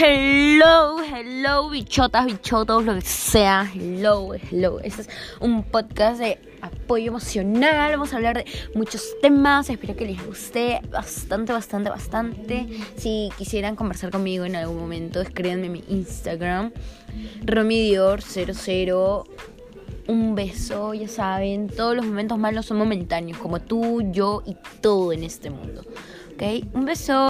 Hello, hello, bichotas, bichotos, lo que sea. Hello, hello. Este es un podcast de apoyo emocional. Vamos a hablar de muchos temas. Espero que les guste bastante, bastante, bastante. Si quisieran conversar conmigo en algún momento, escríbanme en mi Instagram. Romidior00. Un beso, ya saben. Todos los momentos malos son momentáneos, como tú, yo y todo en este mundo. ¿Ok? Un beso.